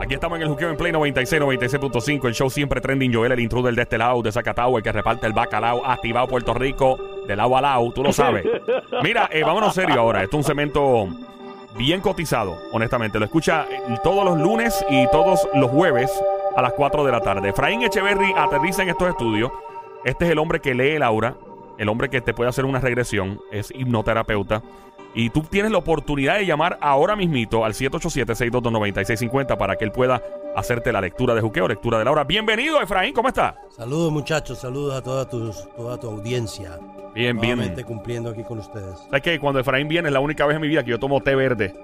Aquí estamos en el Juqueo en Play 96, 96.5. El show siempre trending. Joel, el intruder de este lado, de Zacatau, el que reparte el bacalao, activado Puerto Rico, de lado a lado, tú lo sabes. Mira, eh, vámonos serio ahora. Esto es un cemento bien cotizado, honestamente. Lo escucha eh, todos los lunes y todos los jueves a las 4 de la tarde. Efraín Echeverry aterriza en estos estudios. Este es el hombre que lee Laura, el hombre que te puede hacer una regresión, es hipnoterapeuta. Y tú tienes la oportunidad de llamar ahora mismito al 787-622-9650 para que él pueda hacerte la lectura de juqueo, lectura de Laura. Bienvenido, Efraín, ¿cómo está? Saludos muchachos, saludos a toda, tus, toda tu audiencia. Bien, bien. Nuevamente cumpliendo aquí con ustedes. ¿Sabes que Cuando Efraín viene es la única vez en mi vida que yo tomo té verde.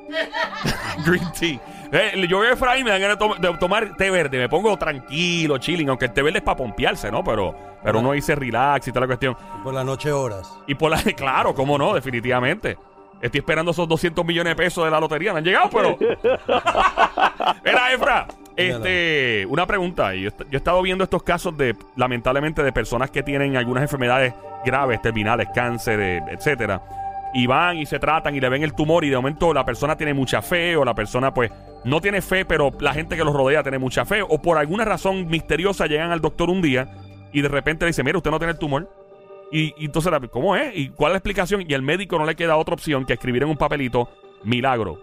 Green tea. Eh, yo veo a Efraín me dan ganas de, tom- de tomar té verde. Me pongo tranquilo, chilling. Aunque el té verde es para pompearse, ¿no? Pero, pero uno dice relax y toda la cuestión. Por la noche horas. Y por la... Claro, cómo no, definitivamente. Estoy esperando esos 200 millones de pesos de la lotería. No han llegado, pero... Mira, Efra. Este, una pregunta. Yo, yo he estado viendo estos casos de, lamentablemente, de personas que tienen algunas enfermedades graves, terminales, cáncer, eh, etcétera. Y van y se tratan y le ven el tumor y de momento la persona tiene mucha fe o la persona pues no tiene fe, pero la gente que los rodea tiene mucha fe o por alguna razón misteriosa llegan al doctor un día y de repente le dice, mira, usted no tiene el tumor. Y, y entonces, ¿cómo es? ¿Y cuál es la explicación? Y el médico no le queda otra opción que escribir en un papelito, milagro.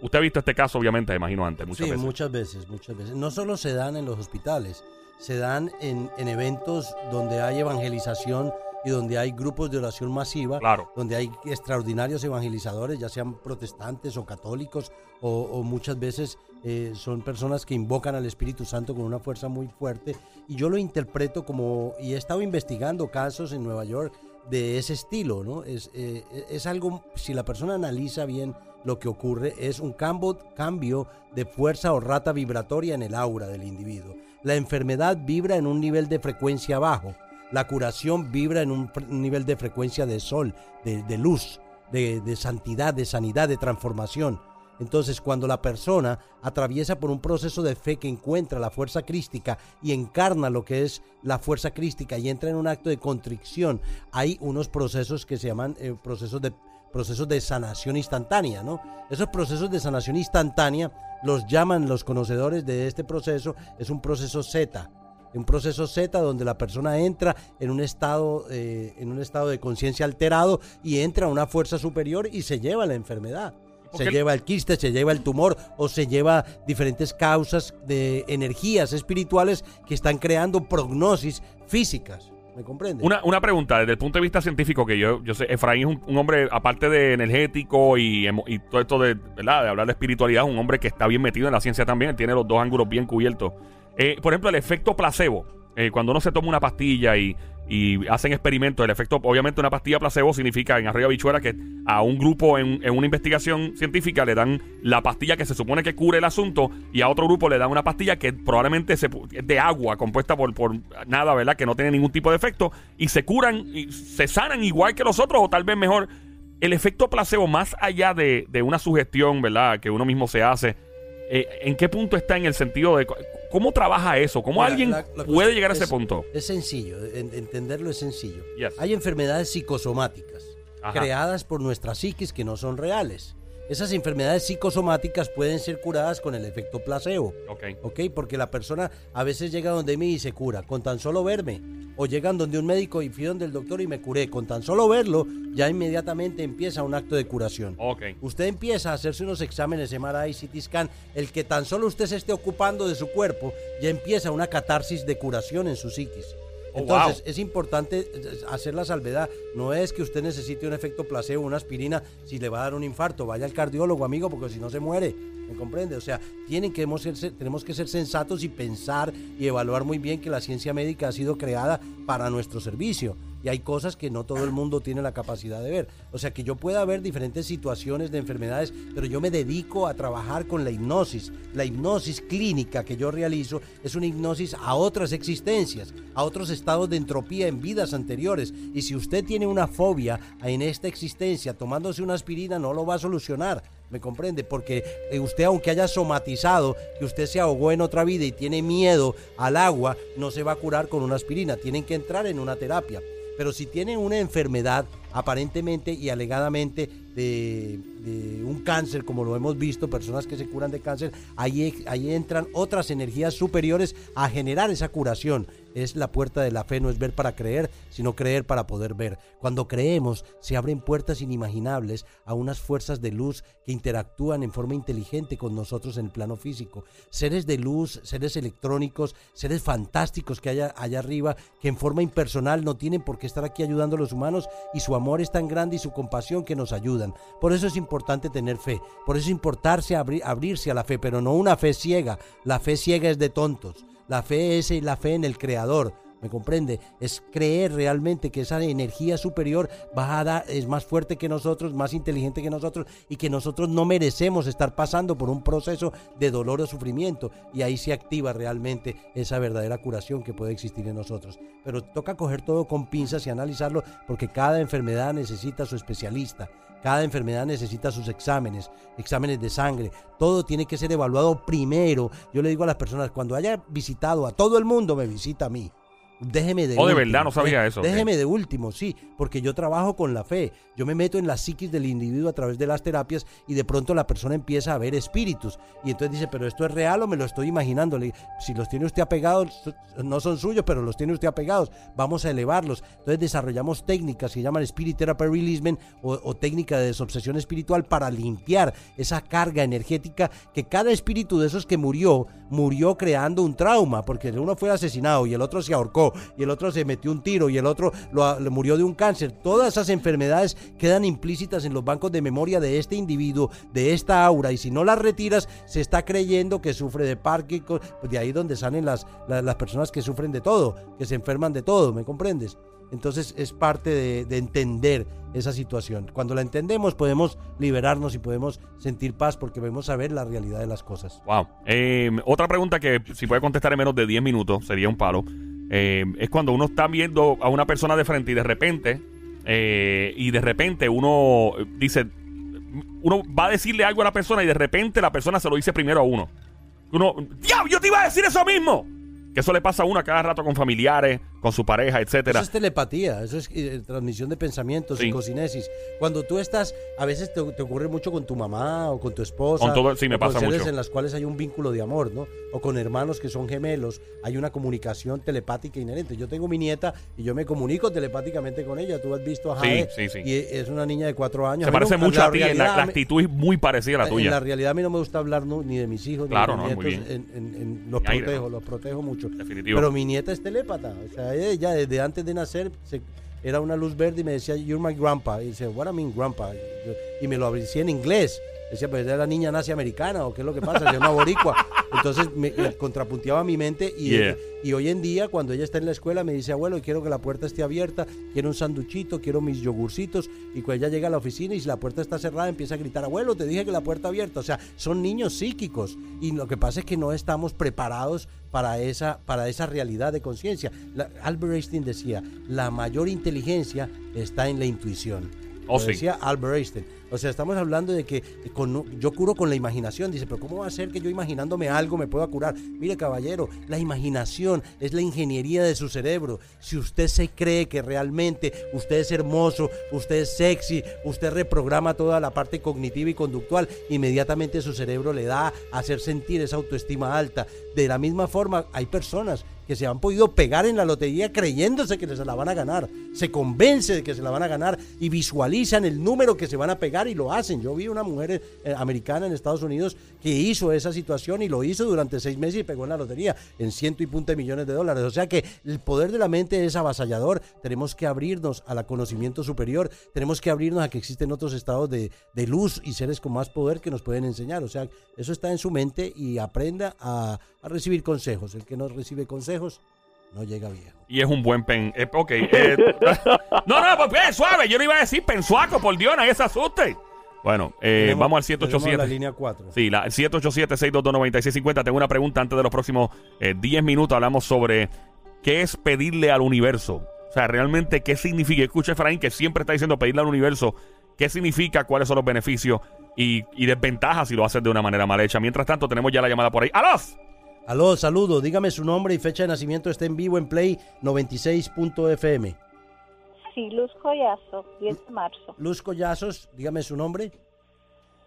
Usted ha visto este caso, obviamente, me imagino antes, muchas sí, veces. muchas veces, muchas veces. No solo se dan en los hospitales, se dan en, en eventos donde hay evangelización y donde hay grupos de oración masiva, Claro. donde hay extraordinarios evangelizadores, ya sean protestantes o católicos, o, o muchas veces eh, son personas que invocan al Espíritu Santo con una fuerza muy fuerte. Y yo lo interpreto como, y he estado investigando casos en Nueva York de ese estilo, ¿no? Es, eh, es algo, si la persona analiza bien lo que ocurre, es un cambio, cambio de fuerza o rata vibratoria en el aura del individuo. La enfermedad vibra en un nivel de frecuencia bajo. La curación vibra en un nivel de frecuencia de sol, de, luz, de, de santidad, de sanidad, de transformación. Entonces, cuando la persona atraviesa por un proceso de fe que encuentra la fuerza crística y encarna lo que es la fuerza crística y entra en un acto de contrición, hay unos procesos que se llaman eh, procesos de procesos de sanación instantánea, ¿no? Esos procesos de sanación instantánea los llaman los conocedores de este proceso, es un proceso Z, un proceso Z donde la persona entra en un estado, eh, en un estado de conciencia alterado y entra a una fuerza superior y se lleva la enfermedad. Se lleva el quiste, se lleva el tumor o se lleva diferentes causas de energías espirituales que están creando prognosis físicas. ¿Me comprende? Una, una pregunta, desde el punto de vista científico, que yo, yo sé, Efraín es un, un hombre, aparte de energético y, y todo esto de, ¿verdad? de hablar de espiritualidad, un hombre que está bien metido en la ciencia también, tiene los dos ángulos bien cubiertos. Eh, por ejemplo, el efecto placebo. Eh, cuando uno se toma una pastilla y, hacen experimentos, el efecto, obviamente una pastilla placebo significa en arriba bichuela que a un grupo en, una investigación científica le dan la pastilla que se supone que cure el asunto y a otro grupo le dan una pastilla que probablemente se, es de agua compuesta por, nada, ¿verdad? Que no tiene ningún tipo de efecto y se curan y se sanan igual que los otros o tal vez mejor. El efecto placebo, más allá de, una sugestión, ¿verdad? Que uno mismo se hace, eh, ¿en qué punto está en el sentido de cómo trabaja eso? ¿Cómo Mira, alguien la- la cosa puede llegar a es- ese punto? Es sencillo, en- entenderlo es sencillo. Yes. Hay enfermedades psicosomáticas Ajá. creadas por nuestra psiquis que no son reales. Esas enfermedades psicosomáticas pueden ser curadas con el efecto placebo. Ok. ¿Ok? Porque la persona a veces llega donde mí y se cura, con tan solo verme. O llegan donde un médico y fui donde el doctor y me curé. Con tan solo verlo, ya inmediatamente empieza un acto de curación. Ok. Usted empieza a hacerse unos exámenes MRI, CT scan, el que tan solo usted se esté ocupando de su cuerpo, ya empieza una catarsis de curación en su psiquis. Oh, Entonces, wow. es importante eh, hacer la salvedad. No es que usted necesite un efecto placebo, una aspirina, si le va a dar un infarto. Vaya al cardiólogo, amigo, porque si no se muere. ¿Me comprende? O sea, tienen que, tenemos que ser sensatos y pensar y evaluar muy bien que la ciencia médica ha sido creada para nuestro servicio. Y hay cosas que no todo el mundo tiene la capacidad de ver. O sea, que yo pueda ver diferentes situaciones de enfermedades, pero yo me dedico a trabajar con la hipnosis. La hipnosis clínica que yo realizo es una hipnosis a otras existencias, a otros estados de entropía en vidas anteriores. Y si usted tiene una fobia en esta existencia, tomándose una aspirina no lo va a solucionar. ¿Me comprende? Porque eh, usted, aunque haya somatizado que usted se ahogó en otra vida y tiene miedo al agua, no se va a curar con una aspirina. Tienen que entrar en una terapia. Pero si tienen una enfermedad aparentemente y alegadamente de, un cáncer, como lo hemos visto, personas que se curan de cáncer, ahí, ahí entran otras energías superiores a generar esa curación es la puerta de la fe, no es ver para creer, sino creer para poder ver. Cuando creemos, se abren puertas inimaginables a unas fuerzas de luz que interactúan en forma inteligente con nosotros en el plano físico. Seres de luz, seres electrónicos, seres fantásticos que hay allá arriba, que en forma impersonal no tienen por qué estar aquí ayudando a los humanos y su amor es tan grande y su compasión que nos ayudan. Por eso es importante tener fe, por eso es importarse abrirse a la fe, pero no una fe ciega. La fe ciega es de tontos. La fe es la fe en el Creador. ¿Me comprende? Es creer realmente que esa energía superior va a dar, es más fuerte que nosotros, más inteligente que nosotros y que nosotros no merecemos estar pasando por un proceso de dolor o sufrimiento. Y ahí se activa realmente esa verdadera curación que puede existir en nosotros. Pero toca coger todo con pinzas y analizarlo porque cada enfermedad necesita su especialista. Cada enfermedad necesita sus exámenes, exámenes de sangre. Todo tiene que ser evaluado primero. Yo le digo a las personas, cuando haya visitado a todo el mundo, me visita a mí. Déjeme de Oh, de verdad, no sabía eso. Déjeme de último, sí, porque yo trabajo con la fe. Yo me meto en la psiquis del individuo a través de las terapias y de pronto la persona empieza a ver espíritus. Y entonces dice, pero esto es real o me lo estoy imaginando. si los tiene usted apegados, no son suyos, pero los tiene usted apegados. Vamos a elevarlos. Entonces desarrollamos técnicas que llaman Spirit Therapy Releasement o, o técnica de desobsesión espiritual para limpiar esa carga energética que cada espíritu de esos que murió, murió creando un trauma, porque uno fue asesinado y el otro se ahorcó y el otro se metió un tiro y el otro lo, murió de un cáncer. Todas esas enfermedades quedan implícitas en los bancos de memoria de este individuo, de esta aura, y si no las retiras, se está creyendo que sufre de Parkinson, pues de ahí donde salen las, las, personas que sufren de todo, que se enferman de todo, ¿me comprendes? Entonces es parte de, entender esa situación. Cuando la entendemos podemos liberarnos y podemos sentir paz porque vemos a ver la realidad de las cosas. Wow. Eh, otra pregunta que si puede contestar en menos de 10 minutos sería un palo. Eh, es cuando uno está viendo a una persona de frente y de repente, eh, y de repente uno dice, uno va a decirle algo a la persona y de repente la persona se lo dice primero a uno. Uno, ¡diablo! Yo te iba a decir eso mismo. Que eso le pasa a uno a cada rato con familiares, con su pareja, etcétera. Eso es telepatía, eso es eh, transmisión de pensamientos, psicocinesis. Cuando tú estás, a veces te, ocurre mucho con tu mamá o con tu esposa. Con todo, sí, me pasa con en las cuales hay un vínculo de amor, ¿no? O con hermanos que son gemelos, hay una comunicación telepática inherente. Yo tengo mi nieta y yo me comunico telepáticamente con ella. Tú has visto a Jade sí, sí, y es una niña de cuatro años. Se parece mucho a ti, la, actitud es muy parecida a la tuya. En la realidad a mí no me gusta hablar ni de mis hijos, claro, ni de mis nietos. En, los protejo, los protejo mucho. Pero mi nieta es telépata. O sea, ella desde antes de nacer era una luz verde y me decía, You're my grandpa. Y dice, What I mean, grandpa? Y me lo decía en inglés. Decía, pues la niña nace americana o qué es lo que pasa, es una boricua. Entonces me, contrapunteaba mi mente y, y, hoy en día cuando ella está en la escuela me dice, abuelo, quiero que la puerta esté abierta, quiero un sanduchito, quiero mis yogurcitos y cuando ella llega a la oficina y si la puerta está cerrada empieza a gritar, abuelo, te dije que la puerta abierta. O sea, son niños psíquicos y lo que pasa es que no estamos preparados para esa, para esa realidad de conciencia. Albert Einstein decía, la mayor inteligencia está en la intuición. Oh, decía Albert Einstein. O sea, estamos hablando de que con, yo curo con la imaginación. Dice, pero ¿cómo va a ser que yo imaginándome algo me pueda curar? Mire, caballero, la imaginación es la ingeniería de su cerebro. Si usted se cree que realmente usted es hermoso, usted es sexy, usted reprograma toda la parte cognitiva y conductual, inmediatamente su cerebro le da a hacer sentir esa autoestima alta. De la misma forma, hay personas que se han podido pegar en la lotería creyéndose que se la van a ganar. Se convence de que se la van a ganar y visualizan el número que se van a pegar y lo hacen. Yo vi una mujer eh, americana en Estados Unidos que hizo esa situación y lo hizo durante seis meses y pegó en la lotería en ciento y punta millones de dólares. O sea que el poder de la mente es avasallador. Tenemos que abrirnos al conocimiento superior. Tenemos que abrirnos a que existen otros estados de, de luz y seres con más poder que nos pueden enseñar. O sea, eso está en su mente y aprenda a, a recibir consejos. El que no recibe consejos no llega viejo. Y es un buen pen. Eh, ok. Eh, no, no, pues eh, suave. Yo no iba a decir pensuaco, por Dios, nadie se asuste. Bueno, eh, vamos al 787. La línea 4. Sí, la 787-622-9650. Tengo una pregunta antes de los próximos 10 minutos. Hablamos sobre qué es pedirle al universo. O sea, realmente, ¿qué significa? Escucha, Efraín, que siempre está diciendo pedirle al universo. ¿Qué significa? ¿Cuáles son los beneficios y, y desventajas si lo haces de una manera mal hecha? Mientras tanto, tenemos ya la llamada por ahí. ¡Alos! Aló, saludo. Dígame su nombre y fecha de nacimiento. Está en vivo en Play 96.fm. Sí, Luz Collazo, 10 de marzo. Luz Collazos, dígame su nombre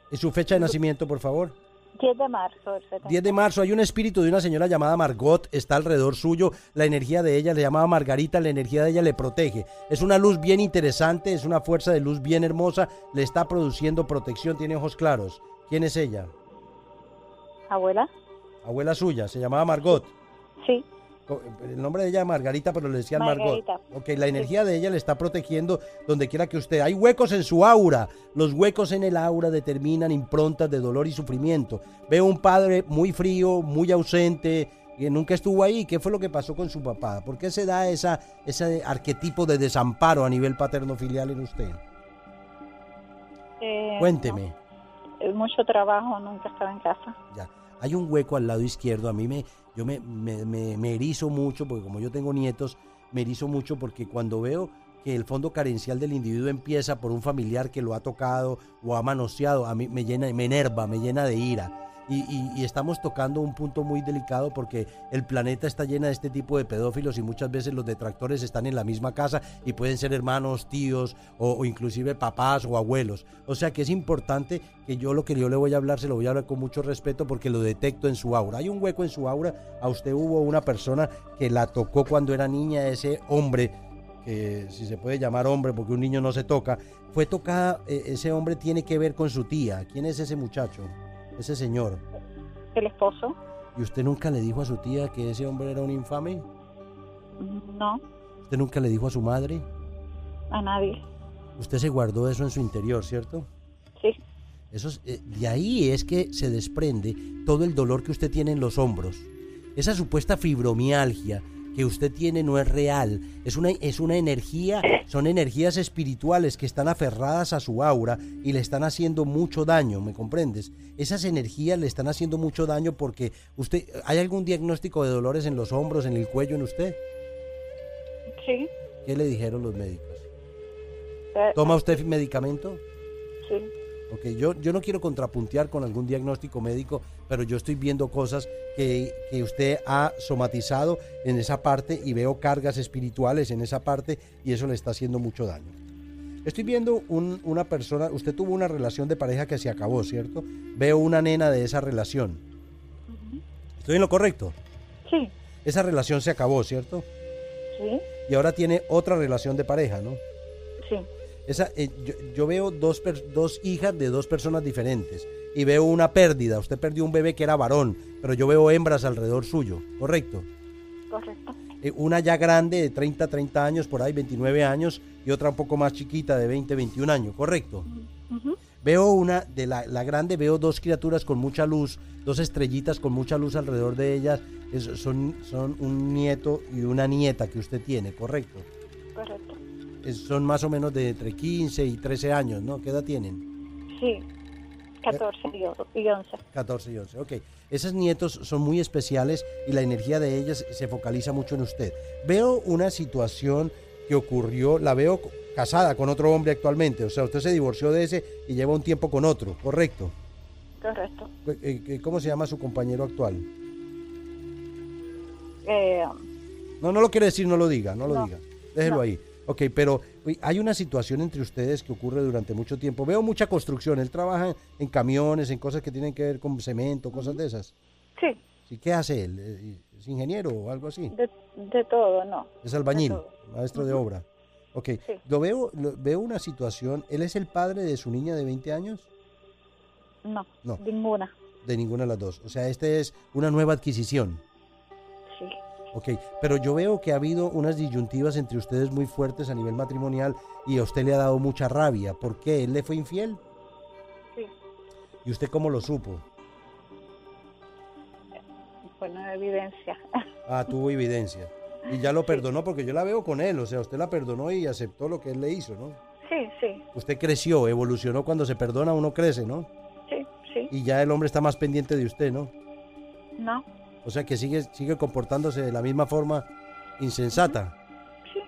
y su fecha de nacimiento, por favor. 10 de marzo. del 70. 10 de marzo hay un espíritu de una señora llamada Margot, está alrededor suyo, la energía de ella le llamaba Margarita, la energía de ella le protege. Es una luz bien interesante, es una fuerza de luz bien hermosa, le está produciendo protección, tiene ojos claros. ¿Quién es ella? Abuela. Abuela suya, se llamaba Margot. Sí, El nombre de ella es Margarita, pero le decían Margarita. Margot. Ok, la energía de ella le está protegiendo donde quiera que usted. Hay huecos en su aura. Los huecos en el aura determinan improntas de dolor y sufrimiento. Veo un padre muy frío, muy ausente, que nunca estuvo ahí. ¿Qué fue lo que pasó con su papá? ¿Por qué se da esa, ese arquetipo de desamparo a nivel paterno-filial en usted? eh, Cuénteme. no, eh, mucho trabajo, nunca estaba en casa. Ya. Hay un hueco al lado izquierdo. A mí me, yo me, me, me- me erizo mucho, porque como yo tengo nietos, me erizo mucho porque cuando veo que el fondo carencial del individuo empieza por un familiar que lo ha tocado o ha manoseado, a mí me llena, me enerva, me llena de ira. Y, y- y estamos tocando un punto muy delicado porque el planeta está lleno de este tipo de pedófilos y muchas veces los detractores están en la misma casa y pueden ser hermanos, tíos o, o inclusive papás o abuelos. O sea que es importante que yo lo que yo le voy a hablar se lo voy a hablar con mucho respeto porque lo detecto en su aura. Hay un hueco en su aura. A usted hubo una persona que la tocó cuando era niña, ese hombre que si se puede llamar hombre porque un niño no se toca, fue tocada, eh, ese hombre tiene que ver con su tía. ¿Quién es ese muchacho? Ese señor. El esposo. ¿Y usted nunca le dijo a su tía que ese hombre era un infame? No, ¿Usted nunca le dijo a su madre? a nadie. Usted se guardó eso en su interior, ¿cierto? Sí, Eso es- eh, de ahí es que se desprende todo el dolor que usted tiene en los hombros. Esa supuesta fibromialgia que usted tiene no es real, es una, es una energía, son energías espirituales que están aferradas a su aura y le están haciendo mucho daño, ¿me comprendes? Esas energías le están haciendo mucho daño porque usted, ¿hay algún diagnóstico de dolores en los hombros, en el cuello, en usted? sí. ¿Qué le dijeron los médicos? eh, ¿Toma usted medicamento? Sí, Ok, yo, yo no quiero contrapuntear con algún diagnóstico médico, pero yo estoy viendo cosas que, que usted ha somatizado en esa parte y veo cargas espirituales en esa parte y eso le está haciendo mucho daño. Estoy viendo un- una persona, usted tuvo una relación de pareja que se acabó, ¿cierto? Veo una nena de esa relación. ¿Estoy en lo correcto? sí, Esa relación se acabó, ¿cierto? sí, Y ahora tiene otra relación de pareja, ¿no? sí. Esa, eh, yo, yo veo dos, per- dos hijas de dos personas diferentes y veo una pérdida. Usted perdió un bebé que era varón, pero yo veo hembras alrededor suyo, ¿correcto? Correcto. Eh, una ya grande de 30, 30 años, por ahí 29 años, y otra un poco más chiquita de 20, 21 años, ¿correcto? Veo una, de la, la grande, veo dos criaturas con mucha luz, dos estrellitas con mucha luz alrededor de ellas. Es- son, son un nieto y una nieta que usted tiene, ¿correcto? Correcto. Son más o menos de entre 15 y 13 años, ¿no? ¿Qué edad tienen? Sí, 14 y o- y 11. 14 y 11, ok. Esos nietos son muy especiales y la energía de ellas se focaliza mucho en usted. Veo una situación que ocurrió, la veo casada con otro hombre actualmente, o sea, usted se divorció de ese y lleva un tiempo con otro, ¿correcto? Correcto. Eh, eh, ¿Cómo se llama su compañero actual? Eh, No, no lo quiere decir, no lo diga, no lo No. diga. Déjelo No. ahí. Ok, pero hay una situación entre ustedes que ocurre durante mucho tiempo. Veo mucha construcción. Él trabaja en camiones, en cosas que tienen que ver con cemento, cosas de esas. sí, ¿Sí? ¿Qué hace él? Eh, ¿Es ingeniero o algo así? de, de todo, no. Es albañil, maestro de obra. Ok, Sí. lo veo, lo- veo una situación. ¿Él es el padre de su niña de 20 años? No, No. ninguna. De ninguna de las dos. O sea, este es una nueva adquisición. Ok, pero yo veo que ha habido unas disyuntivas entre ustedes muy fuertes a nivel matrimonial y a usted le ha dado mucha rabia. ¿Por qué? ¿Él le fue infiel? sí. ¿Y usted cómo lo supo? Bueno, evidencia. Ah, tuvo evidencia. Y ya lo perdonó porque yo la veo con él. O sea, usted la perdonó y aceptó lo que él le hizo, ¿no? Sí, sí, Usted creció, evolucionó. Cuando se perdona uno crece, ¿no? sí, sí. Y ya el hombre está más pendiente de usted, ¿no? No, O sea que sigue, sigue comportándose de la misma forma insensata. sí,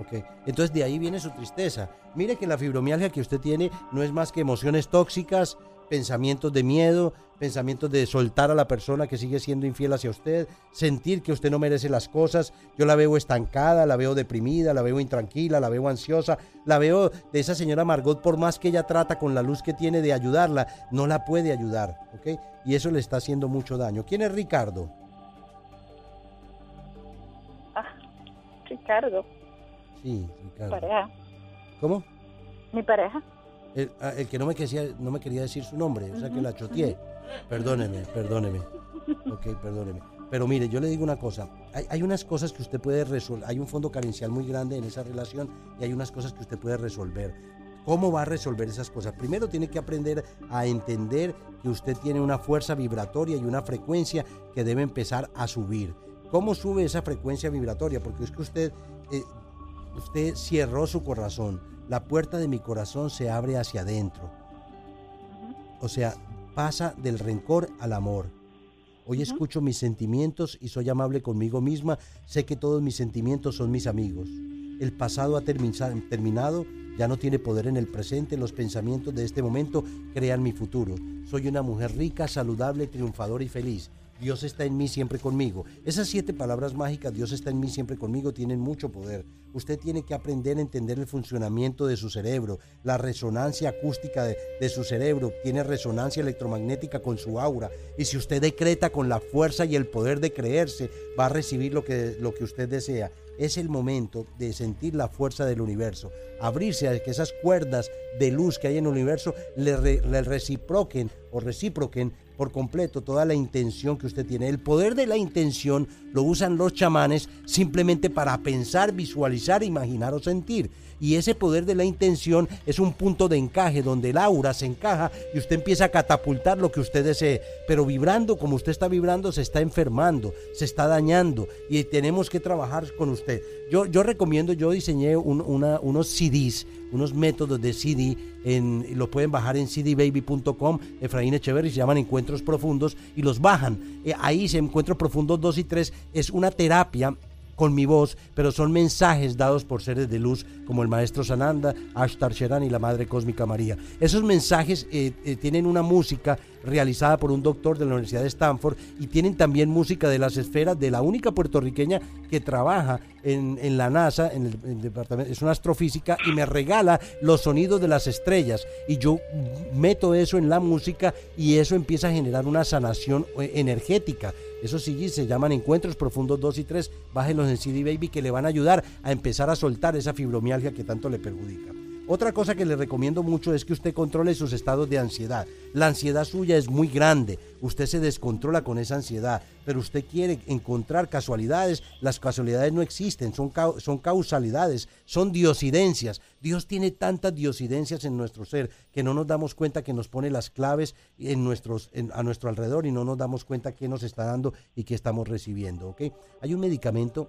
Ok, entonces de ahí viene su tristeza. Mire que la fibromialgia que usted tiene no es más que emociones tóxicas pensamientos de miedo, pensamientos de soltar a la persona que sigue siendo infiel hacia usted, sentir que usted no merece las cosas. Yo la veo estancada, la veo deprimida, la veo intranquila, la veo ansiosa, la veo de esa señora Margot, por más que ella trata con la luz que tiene de ayudarla, no la puede ayudar, ¿ok? Y eso le está haciendo mucho daño. ¿Quién es Ricardo? Ah, Ricardo, Sí, Ricardo. pareja. ¿Cómo? Mi pareja. El, ah, el que no me, quería, no me quería decir su nombre, o sea que la choteé. Perdóneme, perdóneme. Ok, perdóneme. Pero mire, yo le digo una cosa. Hay, hay unas cosas que usted puede resolver. Hay un fondo carencial muy grande en esa relación y hay unas cosas que usted puede resolver. ¿Cómo va a resolver esas cosas? Primero tiene que aprender a entender que usted tiene una fuerza vibratoria y una frecuencia que debe empezar a subir. ¿Cómo sube esa frecuencia vibratoria? Porque es que usted, eh, usted cerró su corazón. La puerta de mi corazón se abre hacia adentro. O sea, pasa del rencor al amor. Hoy escucho mis sentimientos y soy amable conmigo misma. Sé que todos mis sentimientos son mis amigos. El pasado ha termi- terminado, ya no tiene poder en el presente. Los pensamientos de este momento crean mi futuro. Soy una mujer rica, saludable, triunfadora y feliz. Dios está en mí siempre conmigo. Esas siete palabras mágicas, Dios está en mí siempre conmigo, tienen mucho poder. Usted tiene que aprender a entender el funcionamiento de su cerebro, la resonancia acústica de, de su cerebro, tiene resonancia electromagnética con su aura. Y si usted decreta con la fuerza y el poder de creerse, va a recibir lo que, lo que usted desea. Es el momento de sentir la fuerza del universo, abrirse a que esas cuerdas de luz que hay en el universo le, le reciproquen o recíproquen por completo toda la intención que usted tiene. El poder de la intención lo usan los chamanes simplemente para pensar, visualizar, imaginar o sentir. Y ese poder de la intención es un punto de encaje donde el aura se encaja y usted empieza a catapultar lo que usted desee. Pero vibrando como usted está vibrando, se está enfermando, se está dañando y tenemos que trabajar con usted. Yo, yo recomiendo, yo diseñé un- una- unos CDs, unos métodos de CD, en, lo pueden bajar en cdbaby.com, Efraín Echeverry, se llaman Encuentros Profundos y los bajan. Eh, ahí se Encuentros Profundos 2 y 3 es una terapia con mi voz, pero son mensajes dados por seres de luz como el maestro Sananda, Ashtar Sheran y la Madre Cósmica María. Esos mensajes eh, eh, tienen una música realizada por un doctor de la Universidad de Stanford y tienen también música de las esferas de la única puertorriqueña que trabaja en, la NASA, en el, en el departamento, es una astrofísica y me regala los sonidos de las estrellas y yo meto eso en la música y eso empieza a generar una sanación eh, energética. Esos CDs se llaman Encuentros Profundos 2 y 3. Bájenlos en CD Baby que le van a ayudar a empezar a soltar esa fibromialgia que tanto le perjudica. Otra cosa que le recomiendo mucho es que usted controle sus estados de ansiedad. La ansiedad suya es muy grande. Usted se descontrola con esa ansiedad, pero usted quiere encontrar casualidades. Las casualidades no existen, son, son causalidades, son diosidencias. Dios tiene tantas diosidencias en nuestro ser que no nos damos cuenta que nos pone las claves en nuestros, a nuestro alrededor y no nos damos cuenta qué nos está dando y qué estamos recibiendo. ¿ok? Hay un medicamento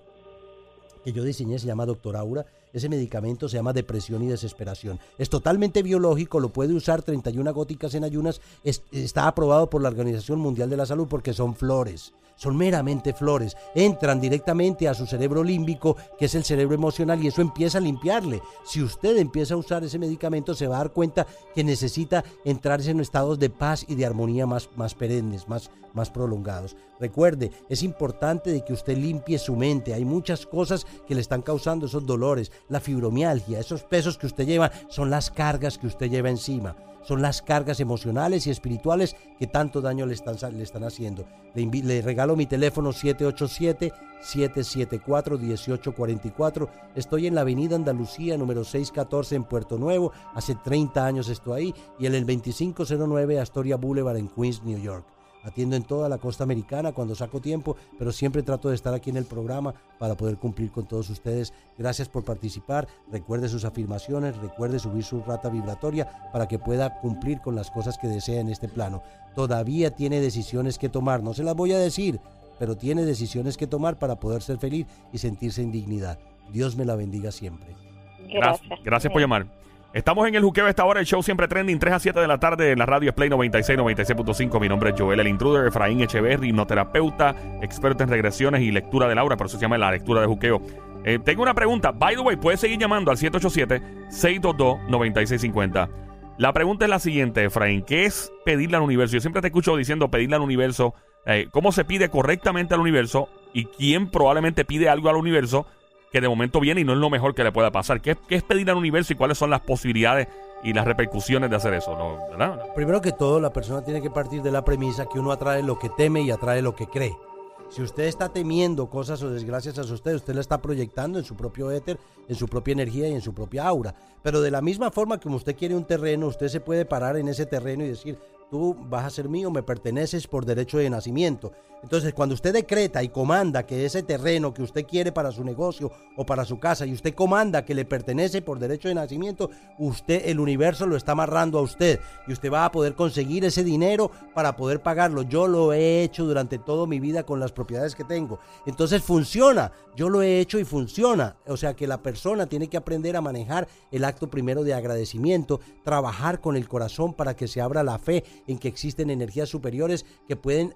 que yo diseñé, se llama Doctor Aura. Ese medicamento se llama depresión y desesperación. Es totalmente biológico, lo puede usar 31 góticas en ayunas. Es- está aprobado por la Organización Mundial de la Salud porque son flores. Son meramente flores. Entran directamente a su cerebro límbico, que es el cerebro emocional, y eso empieza a limpiarle. Si usted empieza a usar ese medicamento, se va a dar cuenta que necesita entrar en estados de paz y de armonía más, más perennes, más, más prolongados. Recuerde, es importante de que usted limpie su mente. Hay muchas cosas que le están causando esos dolores. La fibromialgia, esos pesos que usted lleva, son las cargas que usted lleva encima. Son las cargas emocionales y espirituales que tanto daño le están, le están haciendo. Le, le regalo mi teléfono 787-774-1844. Estoy en la Avenida Andalucía, número 614 en Puerto Nuevo. Hace 30 años estoy ahí. Y en el 2509 Astoria Boulevard en Queens, New York. Atiendo en toda la costa americana cuando saco tiempo, pero siempre trato de estar aquí en el programa para poder cumplir con todos ustedes. Gracias por participar. Recuerde sus afirmaciones, recuerde subir su rata vibratoria para que pueda cumplir con las cosas que desea en este plano. Todavía tiene decisiones que tomar, no se las voy a decir, pero tiene decisiones que tomar para poder ser feliz y sentirse en dignidad. Dios me la bendiga siempre. Gracias, Gracias. por llamar. Estamos en el juqueo a esta hora, el show siempre trending, 3 a 7 de la tarde en la radio es Play 96, 96.5. Mi nombre es Joel, el intruder, Efraín Echeverry, hipnoterapeuta, experto en regresiones y lectura de Laura, por eso se llama la lectura de juqueo. Eh, tengo una pregunta, by the way, puedes seguir llamando al 787-622-9650. La pregunta es la siguiente, Efraín. ¿Qué es pedirle al universo? Yo siempre te escucho diciendo pedirle al universo. eh, ¿Cómo se pide correctamente al universo? ¿Y quién probablemente pide algo al universo que de momento viene y no es lo mejor que le pueda pasar? ¿Qué, qué es pedirle al universo y cuáles son las posibilidades y las repercusiones de hacer eso? ¿No? ¿Verdad? Primero que todo, la persona tiene que partir de la premisa que uno atrae lo que teme y atrae lo que cree. Si usted está temiendo cosas o desgracias a usted, usted la está proyectando en su propio éter, en su propia energía y en su propia aura. Pero de la misma forma como usted quiere un terreno, usted se puede parar en ese terreno y decir, tú vas a ser mío, me perteneces por derecho de nacimiento. Entonces, cuando usted decreta y comanda que ese terreno que usted quiere para su negocio o para su casa y usted comanda que le pertenece por derecho de nacimiento, usted, el universo lo está amarrando a usted y usted va a poder conseguir ese dinero para poder pagarlo. Yo lo he hecho durante toda mi vida con las propiedades que tengo. Entonces funciona. Yo lo he hecho y funciona. O sea que la persona tiene que aprender a manejar el acto primero de agradecimiento, trabajar con el corazón para que se abra la fe en que existen energías superiores que pueden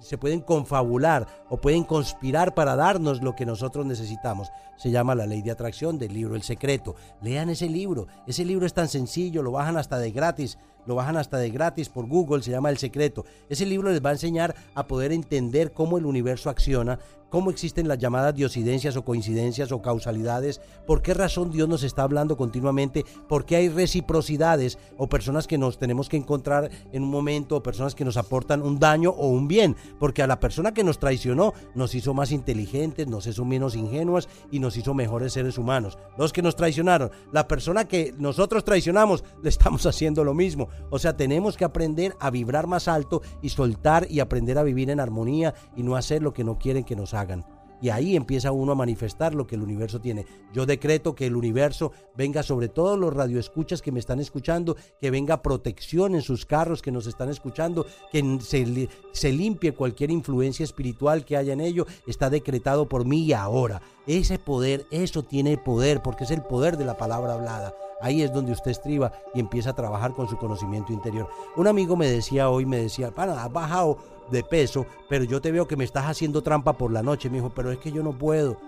se pueden confabular o pueden conspirar para darnos lo que nosotros necesitamos. Se llama La Ley de Atracción del libro El Secreto. Lean ese libro. Ese libro es tan sencillo, lo bajan hasta de gratis. Lo bajan hasta de gratis por Google, se llama El Secreto. Ese libro les va a enseñar a poder entender cómo el universo acciona, cómo existen las llamadas diosidencias o coincidencias o causalidades, por qué razón Dios nos está hablando continuamente, por qué hay reciprocidades o personas que nos tenemos que encontrar en un momento o personas que nos aportan un daño o un bien, porque a la persona que nos traicionó nos hizo más inteligentes, nos hizo menos ingenuos y nos hizo mejores seres humanos. Los que nos traicionaron, la persona que nosotros traicionamos, le estamos haciendo lo mismo. O sea, tenemos que aprender a vibrar más alto y soltar y aprender a vivir en armonía y no hacer lo que no quieren que nos hagan. Y ahí empieza uno a manifestar lo que el universo tiene. Yo decreto que el universo venga sobre todos los radioescuchas que me están escuchando, que venga protección en sus carros que nos están escuchando, que se, limpie cualquier influencia espiritual que haya en ello. Está decretado por mí y ahora. Ese poder, eso tiene poder, porque es el poder de la palabra hablada. Ahí es donde usted estriba y empieza a trabajar con su conocimiento interior. Un amigo me decía hoy, me decía, pana, has bajado de peso, pero yo te veo que me estás haciendo trampa por la noche. Me dijo, pero es que yo no puedo.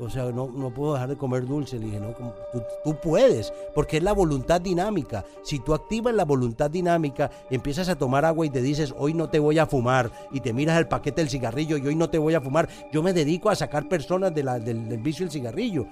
O sea, no, no puedo dejar de comer dulce. Le dije, no, tú, tú, puedes, porque es la voluntad dinámica. Si tú activas la voluntad dinámica, empiezas a tomar agua y te dices, hoy no te voy a fumar, y te miras el paquete del cigarrillo y hoy no te voy a fumar. Yo me dedico a sacar personas del, del vicio del cigarrillo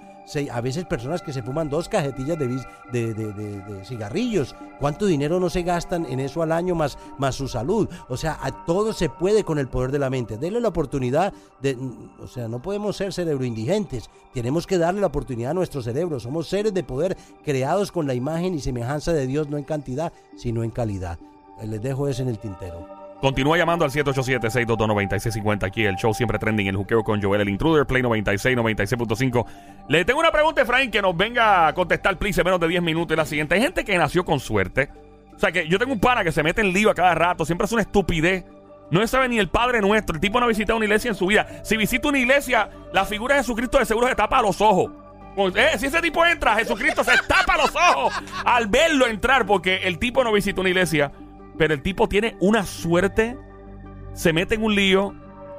a veces personas que se fuman dos cajetillas de, de, de, cigarrillos. ¿Cuánto dinero no se gastan en eso al año más, más su salud? O sea, a todo se puede con el poder de la mente. Denle la oportunidad de... O sea, no podemos ser cerebroindigentes. Tenemos que darle la oportunidad a nuestro cerebro. Somos seres de poder creados con la imagen y semejanza de Dios, no en cantidad, sino en calidad. Les dejo eso en el tintero. Continúa llamando al 787-622-9650. Aquí el show siempre trending, el juqueo con Joel, el intruder, Play 96, 96.5. Le tengo una pregunta, Efraín, que nos venga a contestar, please, en menos de 10 minutos. Y la siguiente: hay gente que nació con suerte. O sea, que yo tengo un pana que se mete en lío a cada rato, siempre es una estupidez. No sabe ni el Padre Nuestro. El tipo no ha visitado una iglesia en su vida. Si visita una iglesia, la figura de Jesucristo de seguro se tapa los ojos. Eh, si ese tipo entra, Jesucristo se tapa los ojos al verlo entrar, porque el tipo no visita una iglesia. Pero el tipo tiene una suerte, se mete en un lío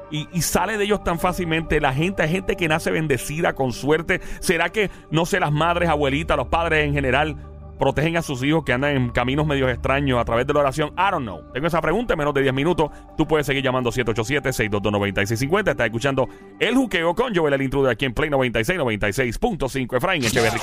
y, sale de ellos tan fácilmente. La gente, hay gente que nace bendecida con suerte. ¿Será que, no sé, las madres, abuelitas, los padres en general protegen a sus hijos que andan en caminos medios extraños a través de la oración? I don't know. Tengo esa pregunta en menos de 10 minutos. Tú puedes seguir llamando 787-622-9650. Estás escuchando El Juqueo con Joel el Intruder aquí en Play 96, 96.5. Efraín Echeverry.